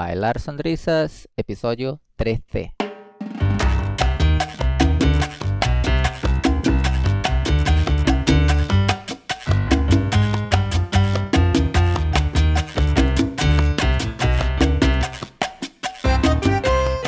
Bailar Sonrisas, episodio 13.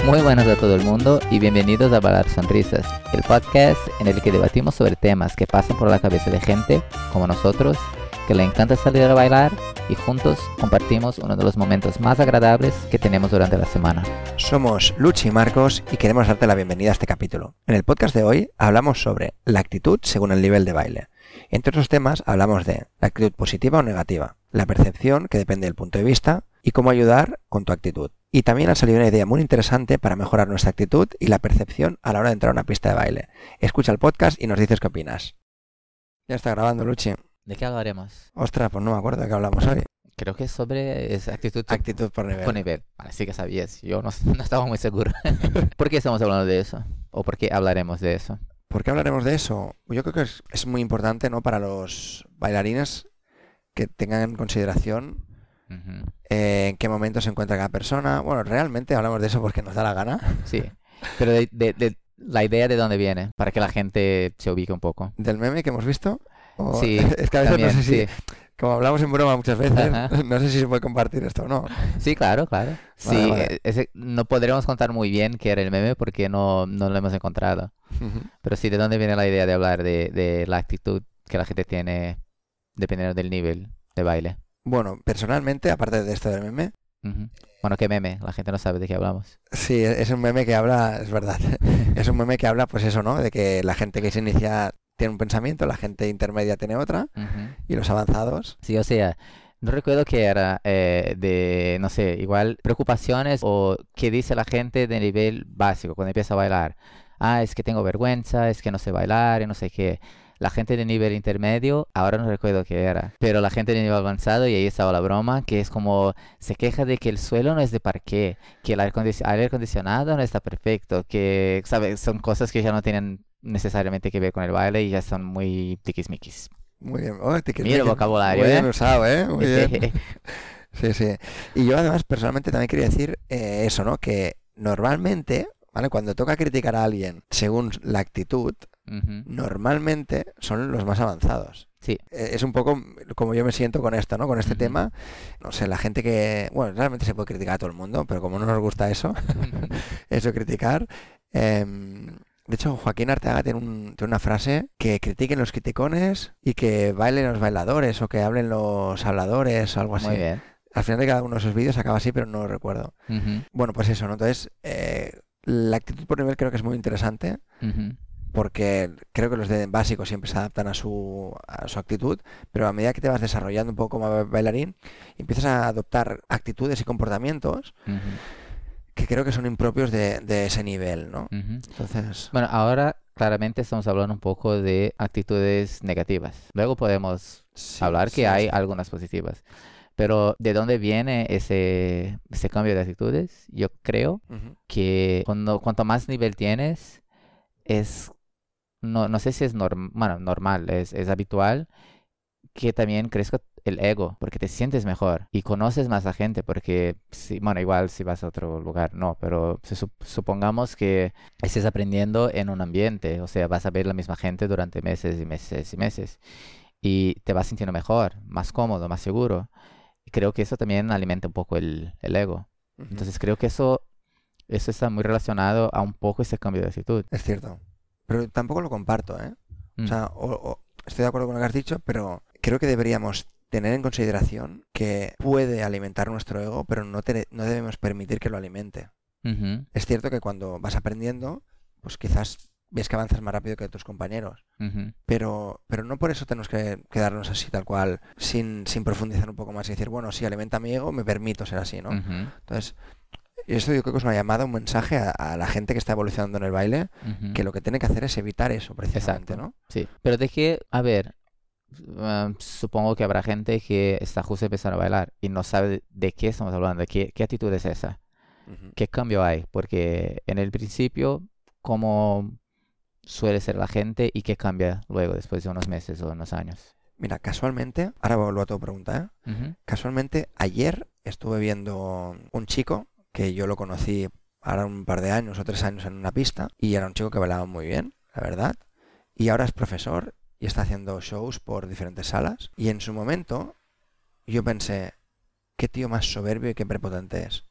Muy buenas a todo el mundo y bienvenidos a Bailar Sonrisas, el podcast en el que debatimos sobre temas que pasan por la cabeza de gente como nosotros, que le encanta salir a bailar y juntos compartimos uno de los momentos más agradables que tenemos durante la semana. Somos Luchi y Marcos y queremos darte la bienvenida a este capítulo. En el podcast de hoy hablamos sobre la actitud según el nivel de baile. Entre otros temas hablamos de la actitud positiva o negativa, la percepción que depende del punto de vista y cómo ayudar con tu actitud. Y también ha salido una idea muy interesante para mejorar nuestra actitud y la percepción a la hora de entrar a una pista de baile. Escucha el podcast y nos dices qué opinas. Ya está grabando, Luchi. ¿De qué hablaremos? Ostras, pues no me acuerdo de qué hablamos hoy. Creo que es sobre esa actitud Actitud por nivel. por nivel. Vale, sí que sabías. Yo no, no estaba muy seguro. ¿Por qué estamos hablando de eso? ¿O por qué hablaremos de eso? ¿Por qué hablaremos de eso? Yo creo que es, es muy importante ¿no? para los bailarines que tengan en consideración Ujú. eh, en qué momento se encuentra cada persona. Bueno, realmente hablamos de eso porque nos da la gana. Sí. Pero de, de- de la idea de dónde viene, para que la gente se ubique un poco. Del meme que hemos visto. O- Sí, es que a veces también, no sé si, sí. como hablamos en broma muchas veces, Ajá. no sé si se puede compartir esto o no. Sí, claro, claro. Sí, Vale, ese- no podremos contar muy bien qué era el meme porque no, no lo hemos encontrado. Pero sí, ¿de dónde viene la idea de hablar de, de la actitud que la gente tiene dependiendo del nivel de baile? Bueno, personalmente, aparte de esto del meme. Bueno, ¿qué meme? La gente no sabe de qué hablamos. sí, es un meme que habla, es verdad, es un meme que habla pues eso, ¿no? De que la gente que se inicia tiene un pensamiento, la gente intermedia tiene otra Ujú. y los avanzados. Sí, o sea, no recuerdo qué era eh, de, no sé, igual preocupaciones o qué dice la gente de nivel básico cuando empieza a bailar. Ah, es que tengo vergüenza, es que no sé bailar y no sé qué. La gente de nivel intermedio, ahora no recuerdo qué era, pero la gente de nivel avanzado, y ahí estaba la broma, que es como se queja de que el suelo no es de parqué, que el aire acondicionado no está perfecto, que, ¿sabes? Son cosas que ya no tienen necesariamente que ver con el baile y ya son muy tiquismiquis. Muy bien. Oh, Mira el vocabulario, Muy bien ¿eh? usado, ¿eh? Muy bien. Sí, sí. Y yo además personalmente también quería decir eh, eso, ¿no? Que normalmente, ¿vale? Cuando toca criticar a alguien según la actitud, normalmente son los más avanzados. Sí. Eh, Es un poco como yo me siento con esto, ¿no? Con este tema. No sé, la gente que... Bueno, realmente se puede criticar a todo el mundo, pero como no nos gusta eso, eso criticar... em, de hecho, Joaquín Arteaga tiene, un- tiene una frase que critiquen los criticones y que bailen los bailadores o que hablen los habladores o algo así. Muy bien. Al final de cada uno de esos vídeos acaba así, pero no lo recuerdo. Bueno, pues eso, ¿no? Entonces, eh, la actitud por nivel creo que es muy interesante porque creo que los de básico siempre se adaptan a su, a su actitud, pero a medida que te vas desarrollando un poco como ba- bailarín, empiezas a adoptar actitudes y comportamientos que creo que son impropios de, de ese nivel, ¿no? ujú. Entonces, Bueno, ahora claramente estamos hablando un poco de actitudes negativas. Luego podemos sí, hablar que sí, hay sí. algunas positivas. Pero ¿de dónde viene ese, ese cambio de actitudes? Yo creo Ujú, que cuando, cuanto más nivel tienes, es, no, no sé si es norm- bueno, normal, es, es habitual que también crezca el ego, porque te sientes mejor y conoces más a gente, porque, si, bueno, igual si vas a otro lugar, no, pero si sup- supongamos que estés aprendiendo en un ambiente, o sea, vas a ver la misma gente durante meses y meses y meses, y te vas sintiendo mejor, más cómodo, más seguro. Y creo que eso también alimenta un poco el, el ego. ujú. Entonces creo que eso, eso está muy relacionado a un poco ese cambio de actitud. Es cierto. Pero tampoco lo comparto, ¿eh? Mm, O sea, o- o- estoy de acuerdo con lo que has dicho, pero creo que deberíamos tener en consideración que puede alimentar nuestro ego, pero no, te- no debemos permitir que lo alimente. Es cierto que cuando vas aprendiendo, pues quizás ves que avanzas más rápido que tus compañeros, pero, pero no por eso tenemos que quedarnos así tal cual, sin, sin profundizar un poco más y decir, bueno, si alimenta mi ego, me permito ser así, ¿no? Entonces, esto yo creo que es una llamada, un mensaje a, a la gente que está evolucionando en el baile, que lo que tiene que hacer es evitar eso precisamente, Exacto. ¿no? Sí, pero de que, a ver, um, supongo que habrá gente que está justo empezando a bailar y no sabe de, qué estamos hablando, qué, qué actitud es esa, qué cambio hay, porque en el principio, cómo suele ser la gente y qué cambia luego, después de unos meses o unos años. Mira, casualmente, ahora vuelvo a tu pregunta, ¿eh? Casualmente, ayer estuve viendo un chico que yo lo conocí ahora un par de años o tres años en una pista y era un chico que bailaba muy bien, la verdad. Y ahora es profesor y está haciendo shows por diferentes salas. Y en su momento yo pensé, qué tío más soberbio y qué prepotente es.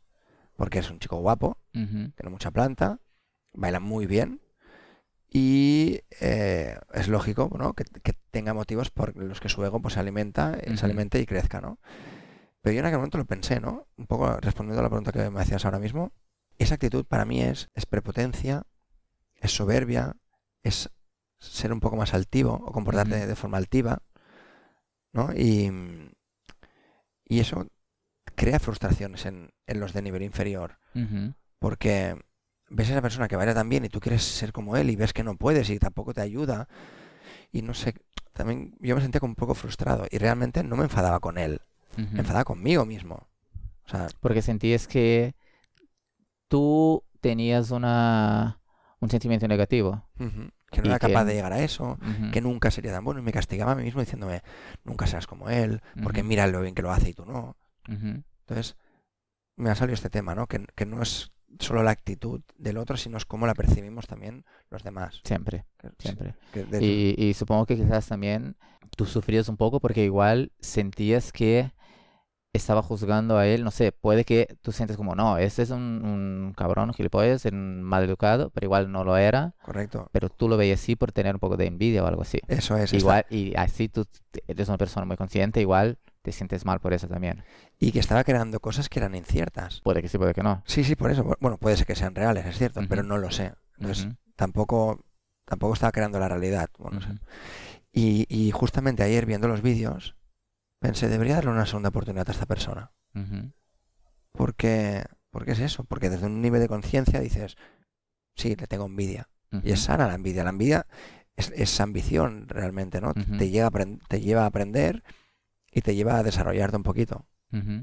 Porque es un chico guapo, tiene mucha planta, baila muy bien y eh, es lógico ¿no? que, que tenga motivos por los que su ego pues, se alimenta, eh, se alimente y crezca, ¿no? Pero yo en aquel momento lo pensé, ¿no? Un poco respondiendo a la pregunta que me hacías ahora mismo, esa actitud para mí es, es prepotencia, es soberbia, es ser un poco más altivo o comportarte de forma altiva, ¿no? Y, y eso crea frustraciones en, en los de nivel inferior, porque ves a esa persona que baila tan bien y tú quieres ser como él y ves que no puedes y tampoco te ayuda, y no sé, también yo me sentía como un poco frustrado y realmente no me enfadaba con él, me enfadaba conmigo mismo. O sea, Porque sentías que tú tenías una, un sentimiento negativo. Que no era que- capaz de llegar a eso, que nunca sería tan bueno y me castigaba a mí mismo diciéndome, nunca serás como él, porque mira lo bien que lo hace y tú no. Entonces, me ha salido este tema, ¿no? Que, que no es solo la actitud del otro, sino es cómo la percibimos también los demás. Siempre, Que- siempre. de Y, y supongo que quizás también tú sufrías un poco porque igual sentías que estaba juzgando a él, no sé, puede que tú sientes como, no, este es un, un cabrón, un gilipollas, un mal educado, pero igual no lo era, correcto. pero tú lo veías así por tener un poco de envidia o algo así. Eso es. está- Igual, y así tú eres una persona muy consciente, igual te sientes mal por eso también. Y que estaba creando cosas que eran inciertas. Puede que sí, puede que no. Sí, sí, por eso. Bueno, puede ser que sean reales, es cierto, pero Ujú. no lo sé. Entonces, Ujú, tampoco, tampoco estaba creando la realidad. Bueno, no sé. ujú. Y, y justamente ayer viendo los vídeos, pensé, debería darle una segunda oportunidad a esta persona. Ujú, Porque, porque es eso, porque desde un nivel de conciencia dices, sí, le tengo envidia. Y es sana la envidia. La envidia es, es ambición realmente, ¿no? Te, llega a te lleva a aprender y te lleva a desarrollarte un poquito.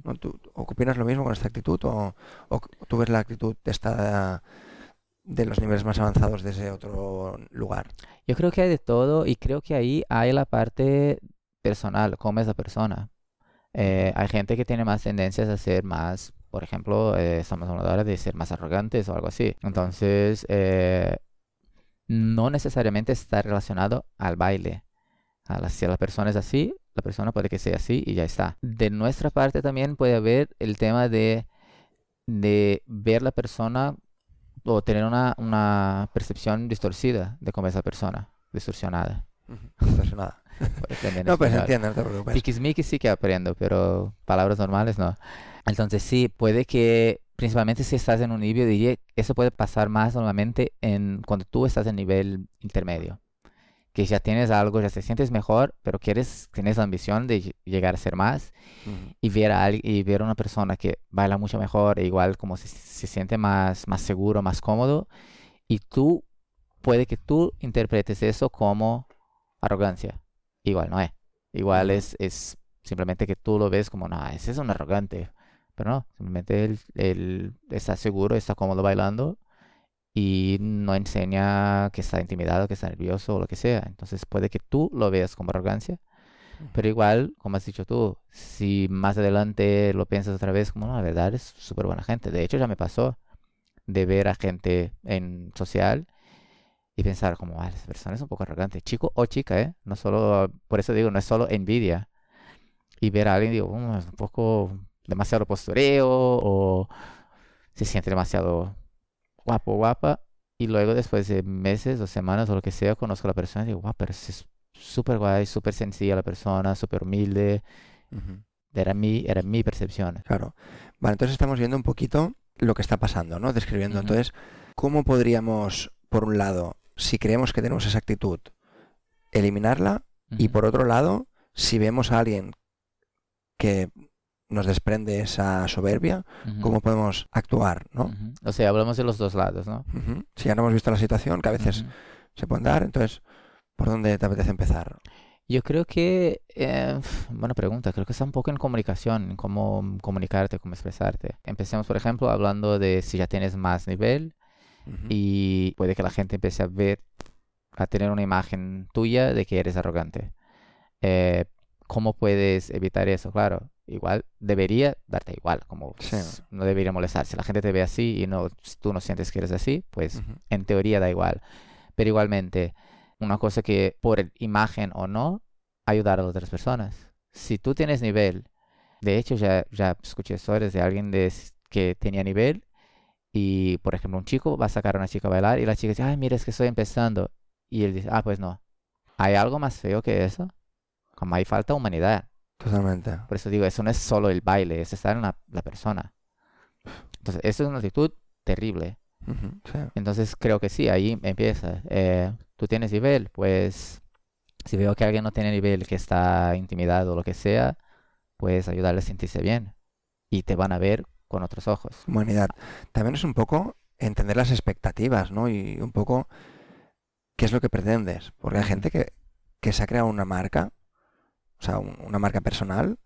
¿no? ¿Tú opinas lo mismo con esta actitud o, o tú ves la actitud de esta de los niveles más avanzados de ese otro lugar? Yo creo que hay de todo y creo que ahí hay la parte personal, cómo es la persona. Eh, hay gente que tiene más tendencias a ser más, por ejemplo, eh, estamos hablando ahora de ser más arrogantes o algo así. Entonces, eh, no necesariamente está relacionado al baile. A la- si la persona es así, la persona puede que sea así y ya está. De nuestra parte también puede haber el tema de, de ver la persona o tener una, una percepción distorcida de cómo es la persona, distorsionada. Entonces, nada. También No, pues entiendo, no te preocupes. Tiquismiquis sí que aprendo, pero palabras normales no. Entonces sí, puede que, principalmente si estás en un nivel, diría, eso puede pasar más normalmente en cuando tú estás en nivel intermedio. Que ya tienes algo, ya te sientes mejor, pero quieres, tienes la ambición de ll- llegar a ser más Ujú. y ver a, y ver a una persona que baila mucho mejor, e igual como se, se siente más, más seguro, más cómodo, y tú, puede que tú interpretes eso como arrogancia. Igual no es. Igual es, es simplemente que tú lo ves como, no, ese es un arrogante. Pero no, simplemente él, él está seguro, está cómodo bailando y no enseña que está intimidado, que está nervioso o lo que sea. Entonces puede que tú lo veas como arrogancia, pero igual, como has dicho tú, si más adelante lo piensas otra vez, como no, la verdad es súper buena gente. De hecho, ya me pasó de ver a gente en social y pensar como, ah, esa persona es un poco arrogante, chico o chica, ¿eh? No solo, por eso digo, no es solo envidia. Y ver a alguien, digo, "Mm, es un poco demasiado postureo o se siente demasiado guapo, guapa. Y luego después de meses o semanas o lo que sea, conozco a la persona y digo, guau, pero es súper guay, súper sencilla la persona, súper humilde. Era mi, era mi percepción. Claro. Vale, entonces estamos viendo un poquito lo que está pasando, ¿no? Describiendo. Entonces, ¿cómo podríamos, por un lado, si creemos que tenemos esa actitud, eliminarla? Y por otro lado, si vemos a alguien que nos desprende esa soberbia, ¿cómo podemos actuar, no? O sea, hablamos de los dos lados, ¿no? Si ya no hemos visto la situación, que a veces se pueden dar, entonces, ¿por dónde te apetece empezar? Yo creo que, eh, buena pregunta, creo que está un poco en comunicación, en cómo comunicarte, cómo expresarte. Empecemos, por ejemplo, hablando de si ya tienes más nivel Y puede que la gente empiece a ver, a tener una imagen tuya de que eres arrogante. Eh, ¿Cómo puedes evitar eso? Claro, igual debería darte igual, como Sí. no debería molestar. Si la gente te ve así y no, tú no sientes que eres así, pues en teoría da igual. Pero igualmente, una cosa que por imagen o no, ayudar a otras personas. Si tú tienes nivel, de hecho ya, ya escuché historias de alguien de, que tenía nivel y, por ejemplo, un chico va a sacar a una chica a bailar y la chica dice, ay, mira, es que estoy empezando. Y él dice, ah, pues no. ¿Hay algo más feo que eso? Como hay falta de humanidad. Totalmente. Por eso digo, eso no es solo el baile, es estar en la, la persona. Entonces, eso es una actitud terrible. Ujú, sí. Entonces, creo que sí, ahí empieza. Eh, tú tienes nivel, pues si veo que alguien no tiene nivel, que está intimidado o lo que sea, pues ayudarle a sentirse bien. Y te van a ver con otros ojos. Humanidad. También es un poco entender las expectativas, ¿no? Y un poco qué es lo que pretendes. Porque hay gente que, que se ha creado una marca, o sea, un- una marca personal,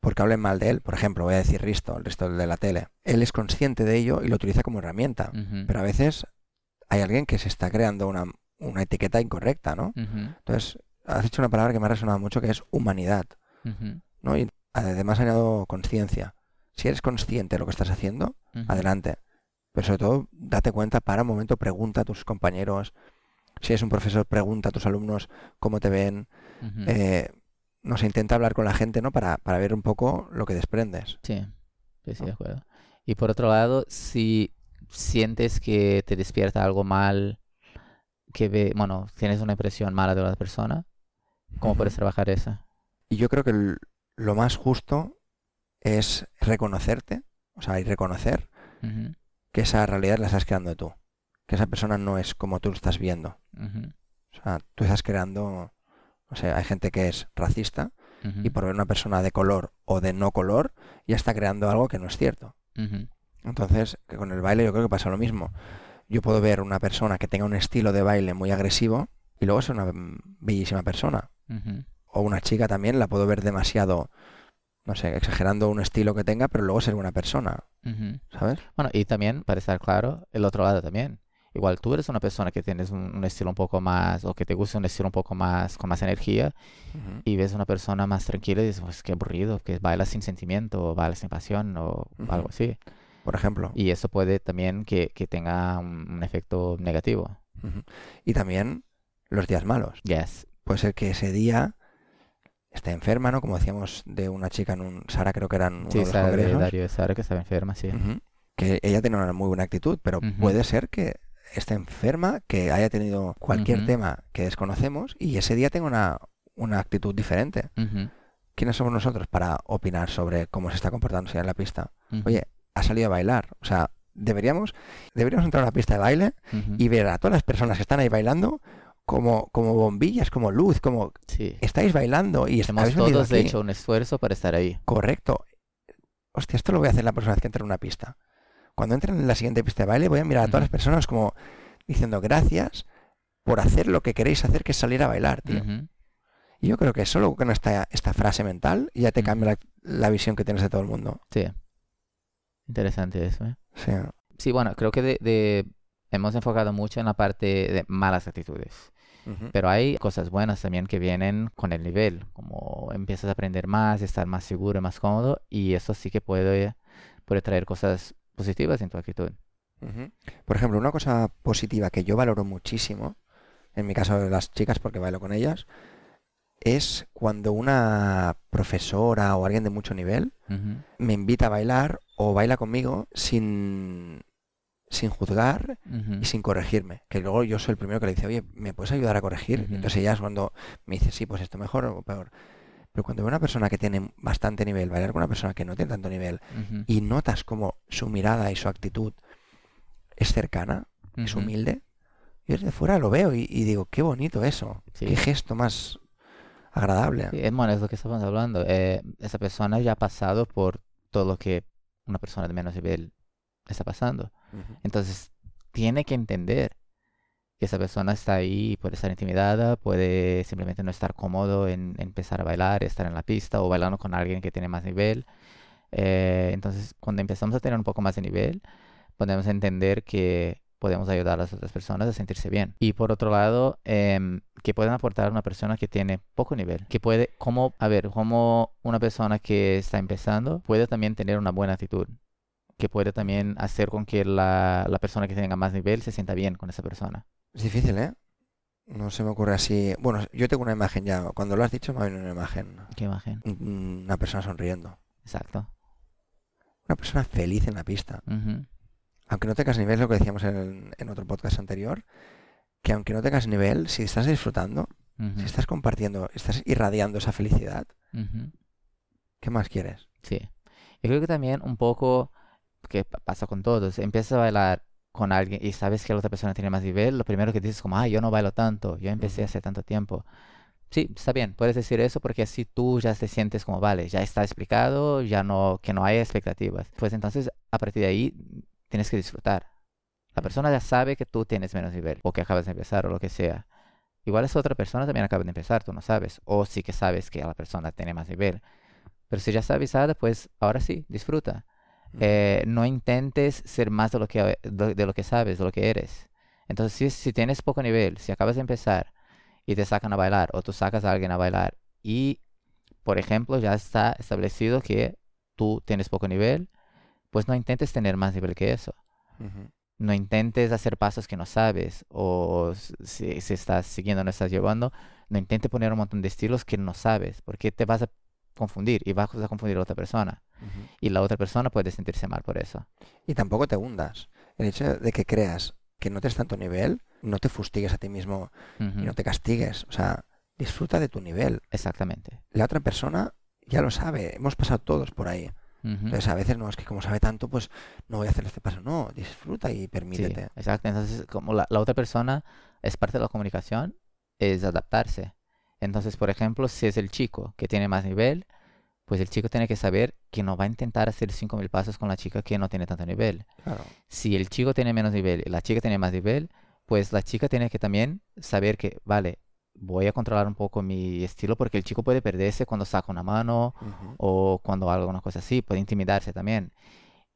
porque hablen mal de él. Por ejemplo, voy a decir Risto, el Risto de la tele. Él es consciente de ello y lo utiliza como herramienta. Pero a veces hay alguien que se está creando una, una etiqueta incorrecta, ¿no? Entonces, has dicho una palabra que me ha resonado mucho que es humanidad, ¿no? Y además añado conciencia. Si eres consciente de lo que estás haciendo, adelante. Pero sobre todo, date cuenta, para un momento, pregunta a tus compañeros. Si eres un profesor, pregunta a tus alumnos cómo te ven. Eh, no sé, intenta hablar con la gente, ¿no? Para, para ver un poco lo que desprendes. Sí, sí, sí, ¿no? de acuerdo. Y por otro lado, si sientes que te despierta algo mal, que ve, bueno, tienes una impresión mala de la persona, ¿cómo puedes trabajar eso? Y yo creo que el- lo más justo es reconocerte, o sea, y reconocer que esa realidad la estás creando tú. Que esa persona no es como tú lo estás viendo. O sea, tú estás creando, o sea, hay gente que es racista y por ver una persona de color o de no color ya está creando algo que no es cierto. Entonces, que con el baile yo creo que pasa lo mismo. Yo puedo ver una persona que tenga un estilo de baile muy agresivo y luego es una bellísima persona. O una chica también la puedo ver demasiado, no sé, exagerando un estilo que tenga, pero luego ser buena persona, ujú. ¿sabes? Bueno, y también, para estar claro, el otro lado también. Igual tú eres una persona que tienes un, un estilo un poco más, o que te gusta un estilo un poco más, con más energía, y ves una persona más tranquila y dices, pues qué aburrido, que baila sin sentimiento, o baila sin pasión, o algo así. Por ejemplo. Y eso puede también que, que tenga un, un efecto negativo. Y también los días malos. Yes. Puede ser que ese día esté enferma, ¿no? Como decíamos de una chica en un... Sara creo que era en uno Sí, de los Sara de Sara que estaba enferma, sí. Que ella tiene una muy buena actitud, pero puede ser que esté enferma, que haya tenido cualquier tema que desconocemos y ese día tenga una, una actitud diferente. ¿Quiénes somos nosotros para opinar sobre cómo se está comportando en la pista? Oye, ha salido a bailar. O sea, deberíamos, deberíamos entrar a una pista de baile y ver a todas las personas que están ahí bailando como, como bombillas, como luz, como Sí. estáis bailando y est- Hemos habéis venido todos aquí. hecho un esfuerzo para estar ahí. Correcto. Hostia, esto lo voy a hacer la próxima vez que entre en una pista. Cuando entre en la siguiente pista de baile voy a mirar a todas las personas como diciendo gracias por hacer lo que queréis hacer, que es salir a bailar, tío. Y yo creo que solo con esta, esta frase mental ya te cambia la, la visión que tienes de todo el mundo. Sí. Interesante eso, ¿eh? Sí. Sí, bueno, creo que de, de- hemos enfocado mucho en la parte de malas actitudes. Pero hay cosas buenas también que vienen con el nivel, como empiezas a aprender más, estar más seguro y más cómodo, y eso sí que puede, puede traer cosas positivas en tu actitud. Ujú. Por ejemplo, una cosa positiva que yo valoro muchísimo, en mi caso de las chicas porque bailo con ellas, es cuando una profesora o alguien de mucho nivel Ujú, me invita a bailar o baila conmigo sin, sin juzgar y sin corregirme. Que luego yo soy el primero que le dice, oye, ¿me puedes ayudar a corregir? Entonces ella es cuando me dice, sí, pues esto mejor o peor. Pero cuando veo una persona que tiene bastante nivel, bailar con una persona que no tiene tanto nivel, y notas como su mirada y su actitud es cercana, es humilde, yo desde fuera lo veo y, y digo, qué bonito eso, Sí. qué gesto más agradable. Sí, es, bueno, es lo que estamos hablando. eh, esa persona ya ha pasado por todo lo que una persona de menos nivel está pasando. Entonces, tiene que entender que esa persona está ahí, puede estar intimidada, puede simplemente no estar cómodo en empezar a bailar, estar en la pista o bailando con alguien que tiene más nivel. Eh, entonces, cuando empezamos a tener un poco más de nivel, podemos entender que podemos ayudar a las otras personas a sentirse bien. Y por otro lado, em, que pueden aportar a una persona que tiene poco nivel, que puede, como, a ver, como una persona que está empezando puede también tener una buena actitud, que puede también hacer con que la, la persona que tenga más nivel se sienta bien con esa persona. Es difícil, ¿eh? No se me ocurre así. Bueno, yo tengo una imagen ya. Cuando lo has dicho me ha venido una imagen. ¿Qué imagen? Un- Una persona sonriendo. Exacto. Una persona feliz en la pista. Ujú. Aunque no tengas nivel, lo que decíamos en, en otro podcast anterior, que aunque no tengas nivel, si estás disfrutando, Ujú. si estás compartiendo, estás irradiando esa felicidad, Ujú. ¿qué más quieres? Sí. Yo creo que también un poco, que pa- pasa con todos, empiezas a bailar con alguien y sabes que la otra persona tiene más nivel, lo primero que dices es como, ah, yo no bailo tanto, yo empecé hace tanto tiempo. Sí, está bien, puedes decir eso porque así tú ya te sientes como, vale, ya está explicado, ya no, que no hay expectativas. Pues entonces, a partir de ahí, tienes que disfrutar. La persona ya sabe que tú tienes menos nivel, o que acabas de empezar, o lo que sea. Igual esa otra persona también acaba de empezar, tú no sabes. O sí que sabes que la persona tiene más nivel. Pero si ya está avisada, pues ahora sí, disfruta. Eh, no intentes ser más de lo que, de, lo que sabes, de lo que eres. Entonces, si, si tienes poco nivel, si acabas de empezar y te sacan a bailar, o tú sacas a alguien a bailar, y, por ejemplo, ya está establecido que tú tienes poco nivel, pues no intentes tener más nivel que eso. No intentes hacer pasos que no sabes, o si, si estás siguiendo, no estás llevando, no intentes poner un montón de estilos que no sabes, porque te vas a confundir y vas a confundir a otra persona. Y la otra persona puede sentirse mal por eso. Y tampoco te hundas. El hecho de que creas que no tienes tanto nivel, no te fustigues a ti mismo y no te castigues. O sea, disfruta de tu nivel. Exactamente. La otra persona ya lo sabe, hemos pasado todos por ahí. Entonces a veces no es que como sabe tanto, pues no voy a hacer este paso. No, disfruta y sí, permítete. exacto. Entonces, como la, la otra persona es parte de la comunicación, es adaptarse. Entonces, por ejemplo, si es el chico que tiene más nivel, pues el chico tiene que saber que no va a intentar hacer 5.000 pasos con la chica que no tiene tanto nivel. Claro. Si el chico tiene menos nivel y la chica tiene más nivel, pues la chica tiene que también saber que, vale, voy a controlar un poco mi estilo porque el chico puede perderse cuando saca una mano o cuando haga una cosa así, puede intimidarse también.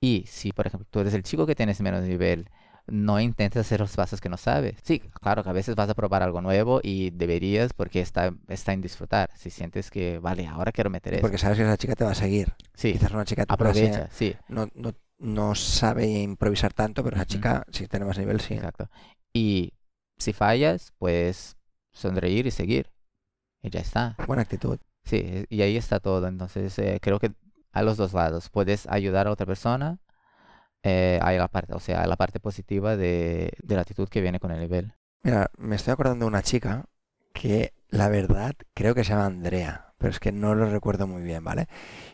Y si, por ejemplo, tú eres el chico que tienes menos nivel, no intentes hacer los pasos que no sabes. Sí, claro que a veces vas a probar algo nuevo y deberías porque está, está en disfrutar. Si sientes que, vale, ahora quiero meter eso. Porque sabes que esa chica te va a seguir. Sí, Quizás una chica clase aprovecha, sí, no, no, no sabe improvisar tanto, pero esa chica, si tiene más nivel, sí. exacto. Y si fallas, pues sonreír y seguir. Y ya está. Buena actitud. Sí, y ahí está todo. Entonces, eh, creo que a los dos lados puedes ayudar a otra persona. Eh, hay la parte, o sea, la parte positiva de, de la actitud que viene con el nivel. Mira, me estoy acordando de una chica que la verdad creo que se llama Andrea, pero es que no lo recuerdo muy bien, ¿vale?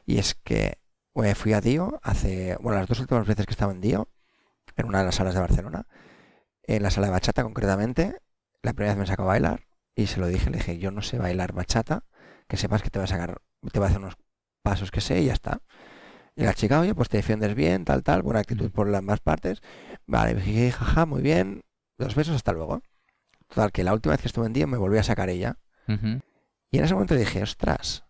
Y es que eh, fui a Dio hace, bueno, las dos últimas veces que estaba en Dio, en una de las salas de Barcelona, en la sala de bachata concretamente, la primera vez me sacó a bailar y se lo dije, le dije, yo no sé bailar bachata, que sepas que te va a sacar, te va a hacer unos pasos que sé y ya está. Y la chica, oye, pues te defiendes bien, tal, tal, buena actitud por las más partes. Vale, jaja, muy bien, dos besos, hasta luego. Total, que la última vez que estuve en Dio me volví a sacar ella. Y en ese momento dije, ostras,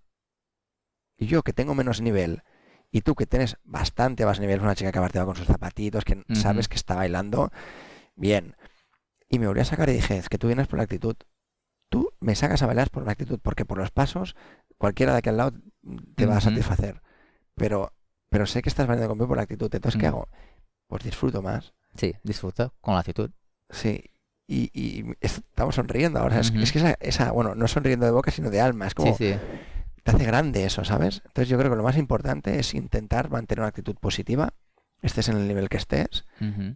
y yo que tengo menos nivel, y tú que tienes bastante más nivel, una chica que va con sus zapatitos, que sabes que está bailando, bien. Y me volví a sacar y dije, es que tú vienes por la actitud. Tú me sacas a bailar por la actitud, porque por los pasos, cualquiera de aquí al lado te va a satisfacer. Pero, pero sé que estás bailando conmigo por la actitud, entonces ¿qué Ujú. hago? Pues disfruto más. Sí, disfruta con la actitud. Sí. Y, y estamos sonriendo ahora. Es, es que esa, esa, bueno, no sonriendo de boca, sino de alma. Es como, Sí, sí. te hace grande eso, ¿sabes? Entonces yo creo que lo más importante es intentar mantener una actitud positiva, estés en el nivel que estés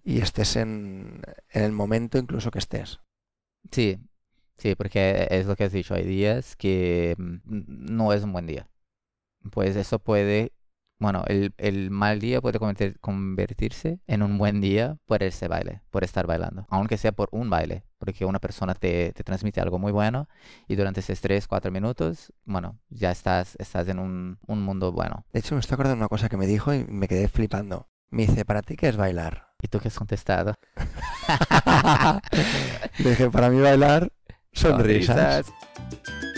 y estés en, en el momento incluso que estés. Sí, sí, porque es lo que has dicho, hay días que mm, no es un buen día. Pues eso puede, bueno, el, el mal día puede convertir- convertirse en un buen día por ese baile, por estar bailando, aunque sea por un baile, porque una persona te, te transmite algo muy bueno y durante esos 3, 4 minutos, bueno, ya estás, estás en un, un mundo bueno. De hecho, me estoy acordando de una cosa que me dijo y me quedé flipando. Me dice, ¿para ti qué es bailar? ¿Y tú qué has contestado? Dije, para mí bailar, sonrisas. Sonrisas.